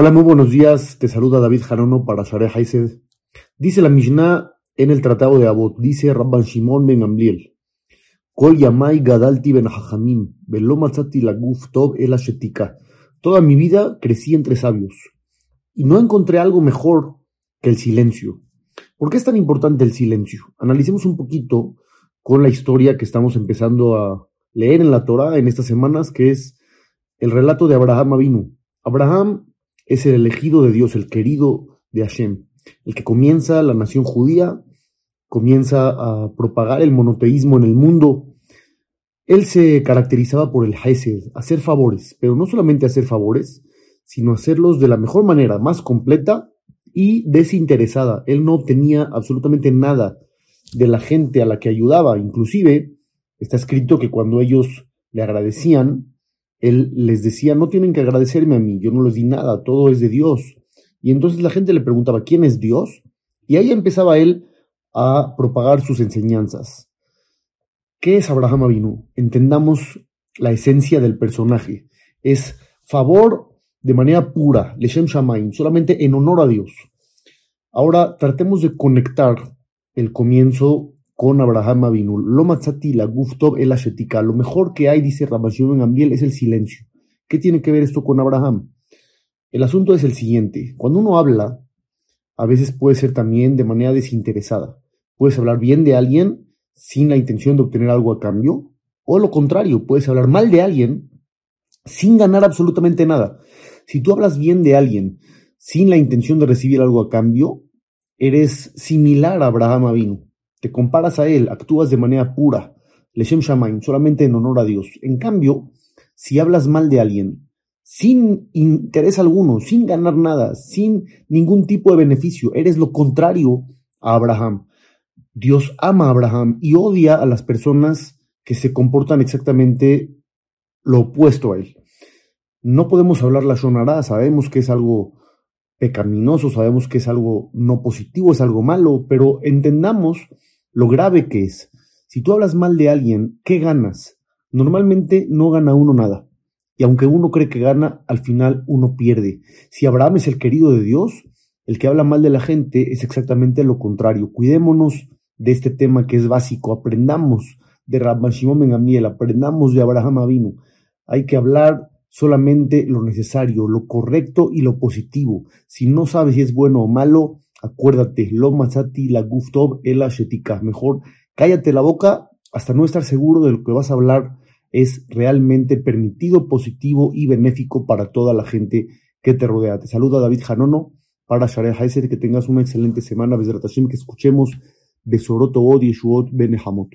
Hola, muy buenos días. Te saluda David Jarono para Shareh Haised. Dice la Mishnah en el Tratado de Abot, dice Rabban Shimon ben Amliel, Kol yamai gadalti ben hajamim, velomatzati la guf tov el Toda mi vida crecí entre sabios y no encontré algo mejor que el silencio. ¿Por qué es tan importante el silencio? Analicemos un poquito con la historia que estamos empezando a leer en la Torah en estas semanas, que es el relato de Abraham Avinu. Abraham es el elegido de Dios, el querido de Hashem, el que comienza la nación judía, comienza a propagar el monoteísmo en el mundo. Él se caracterizaba por el Hesed, hacer favores, pero no solamente hacer favores, sino hacerlos de la mejor manera, más completa y desinteresada. Él no obtenía absolutamente nada de la gente a la que ayudaba. Inclusive está escrito que cuando ellos le agradecían, él les decía, no tienen que agradecerme a mí, yo no les di nada, todo es de Dios. Y entonces la gente le preguntaba, ¿quién es Dios? Y ahí empezaba él a propagar sus enseñanzas. ¿Qué es Abraham Avinu? Entendamos la esencia del personaje. Es favor de manera pura, Leshem Shamaim, solamente en honor a Dios. Ahora tratemos de conectar el comienzo con Abraham Avinu. Lo matzati la guftov el ashetika. Lo mejor que hay, dice Rabashim en Ambiel, es el silencio. ¿Qué tiene que ver esto con Abraham? El asunto es el siguiente. Cuando uno habla, a veces puede ser también de manera desinteresada. Puedes hablar bien de alguien sin la intención de obtener algo a cambio, o lo contrario, puedes hablar mal de alguien sin ganar absolutamente nada. Si tú hablas bien de alguien sin la intención de recibir algo a cambio, eres similar a Abraham Avinu te comparas a él, actúas de manera pura, Leshem Shamaim, solamente en honor a Dios. En cambio, si hablas mal de alguien, sin interés alguno, sin ganar nada, sin ningún tipo de beneficio, eres lo contrario a Abraham. Dios ama a Abraham y odia a las personas que se comportan exactamente lo opuesto a él. No podemos hablar la Shonara, sabemos que es algo pecaminoso, sabemos que es algo no positivo, es algo malo, pero entendamos lo grave que es. Si tú hablas mal de alguien, ¿qué ganas? Normalmente no gana uno nada. Y aunque uno cree que gana, al final uno pierde. Si Abraham es el querido de Dios, el que habla mal de la gente es exactamente lo contrario. Cuidémonos de este tema que es básico. Aprendamos de Rabban Shimon Ben Amiel, aprendamos de Abraham Avinu. Hay que hablar solamente lo necesario, lo correcto y lo positivo. Si no sabes si es bueno o malo, Acuérdate, lo masati la guftov el shetika. Mejor cállate la boca hasta no estar seguro de lo que vas a hablar es realmente permitido, positivo y benéfico para toda la gente que te rodea. Te saluda David Janono para Heiser, que tengas una excelente semana, que escuchemos Besoroto Od Yeshuot Benehamot.